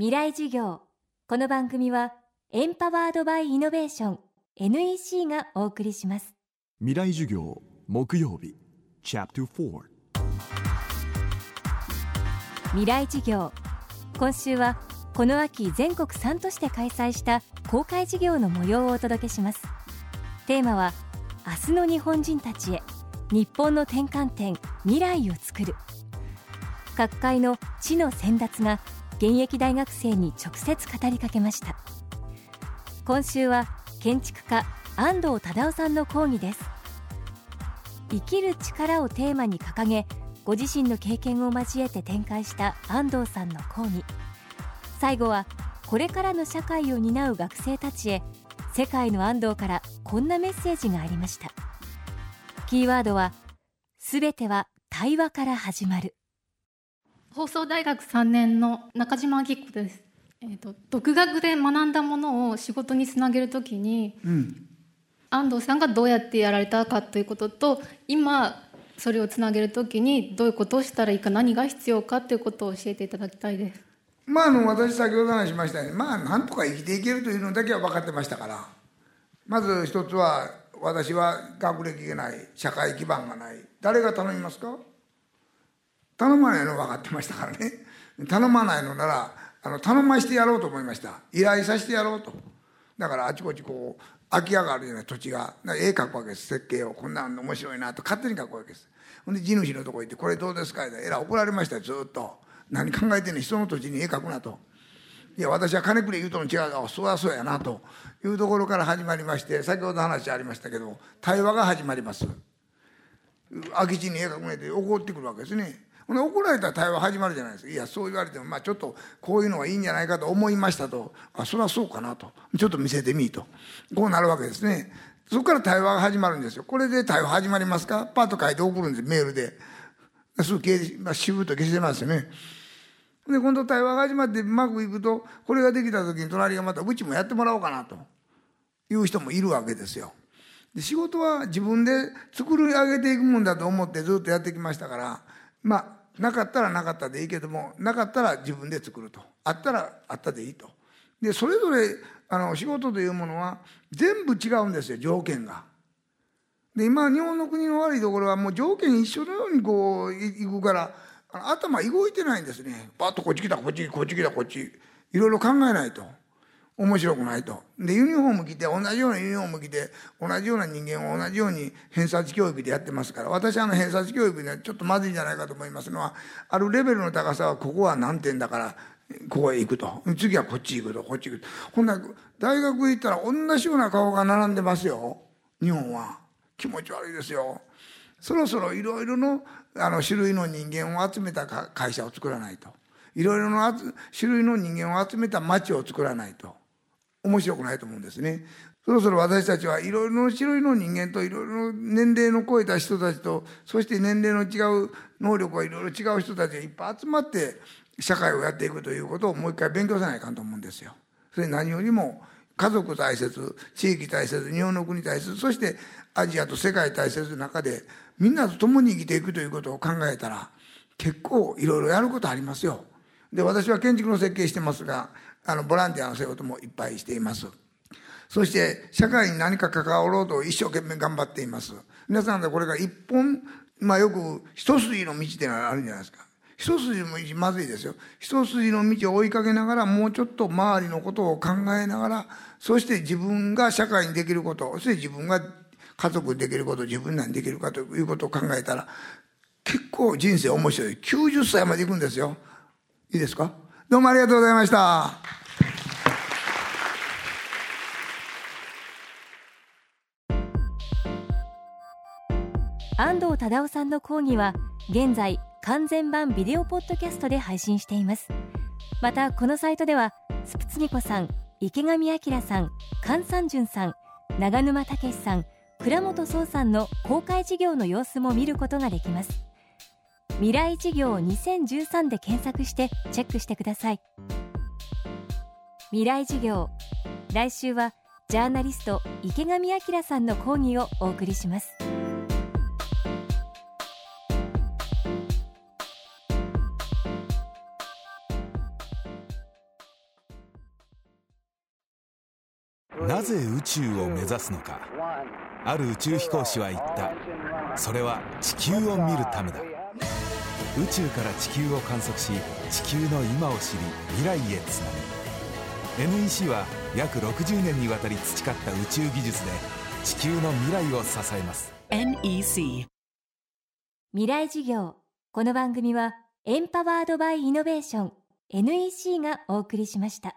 未来授業。この番組はエンパワードバイイノベーション NEC がお送りします。未来授業木曜日チャプター未来授業。今週はこの秋全国3都市で開催した公開授業の模様をお届けします。テーマは明日の日本人たちへ日本の転換点未来を作る。各界の知の先達が現役大学生に直接語りかけました。今週は建築家安藤忠雄さんの講義です。生きる力をテーマに掲げご自身の経験を交えて展開した安藤さんの講義。最後はこれからの社会を担う学生たちへ世界の安藤からこんなメッセージがありました。キーワードはすべては対話から始まる。放送大学3年の中島明子です、えーと、独学で学んだものを仕事につなげるときに、うん、安藤さんがどうやってやられたかということと今それをつなげるときにどういうことをしたらいいか何が必要かということを教えていただきたいです。まああの私先ほど話しましたようにまあなんとか生きていけるというのだけは分かってましたから。まず一つは私は学歴がない社会基盤がない。誰が頼みますか？頼まないの分かってましたからね。頼まないのならあの頼ましてやろうと思いました。依頼させてやろうと。だからあちこちこう空き家があるような土地が絵描くわけです。設計を。こんなん面白いなと勝手に描くわけです。ほんで地主のとこ行って「これどうですか?」ってえら怒られました。よずっと「何考えてんねん。人の土地に絵描くな」と。いや私は金くれ言うとの違うあそうはそうやなと。いうところから始まりまして先ほど話ありましたけど対話が始まります。空き地に絵描くねって怒ってくるわけですね。怒られたら対話始まるじゃないですか。いやそう言われてもまあちょっとこういうのがいいんじゃないかと思いましたと。あそれはそうかなと。ちょっと見せてみいと。こうなるわけですね。そこから対話が始まるんですよ。これで対話始まりますか？パッと書いて送るんですメールで。すぐ消まあ、シューと消してますよね。で今度対話が始まってうまくいくとこれができた時に隣がまたうちもやってもらおうかなと。いう人もいるわけですよ。で仕事は自分で作り上げていくもんだと思ってずっとやってきましたからまあなかったらなかったでいいけどもなかったら自分で作ると。あったらあったでいいと。でそれぞれあの仕事というものは全部違うんですよ条件が。で今日本の国の悪いところはもう条件一緒のようにこういくから頭動いてないんですね。パッとこっち来たこっちこっち来たこっち。いろいろ考えないと。面白くないと。で、ユニフォーム着て、同じようなユニフォーム着て、同じような人間を同じように偏差値教育でやってますから、私はあの偏差値教育にはちょっとまずいんじゃないかと思いますのは、あるレベルの高さは、ここは何点だから、ここへ行くと。次はこっち行くと、こっち行くと。ほんな大学行ったら同じような顔が並んでますよ。日本は。気持ち悪いですよ。そろそろいろいろのあの種類の人間を集めた会社を作らないと。いろいろな種類の人間を集めた町を作らないと。面白くないと思うんですね。そろそろ私たちはいろいろな種類の人間といろいろ年齢の超えた人たちとそして年齢の違う能力がいろいろ違う人たちがいっぱい集まって社会をやっていくということをもう一回勉強せないかんと思うんですよ。それ何よりも家族大切地域大切日本の国大切そしてアジアと世界大切の中でみんなと共に生きていくということを考えたら結構いろいろやることありますよ。で私は建築の設計してますがあのボランティアの仕事もいっぱいしています。そして社会に何か関わろうと一生懸命頑張っています。皆さんでこれが一本まあよく一筋の道ってのがあるんじゃないですか。一筋の道まずいですよ。一筋の道を追いかけながらもうちょっと周りのことを考えながらそして自分が社会にできることそして自分が家族にできること自分にできるかということを考えたら結構人生面白い。90歳まで行くんですよ。いいですか？どうもありがとうございました。安藤忠雄さんの講義は現在完全版ビデオポッドキャストで配信していますまたこのサイトではスプツニコさん池上彰さん菅三淳さん長沼武さん倉本壮さんの公開事業の様子も見ることができます未来事業2013で検索してチェックしてください。未来事業来週はジャーナリスト池上彰さんの講義をお送りします。なぜ宇宙を目指すのか。ある宇宙飛行士は言った。それは地球を見るためだ。宇宙から地球を観測し地球の今を知り未来へつなぐ。NEC は約60年にわたり培った宇宙技術で地球の未来を支えます。NEC 未来事業。この番組はエンパワードバイイノベーション。NEC がお送りしました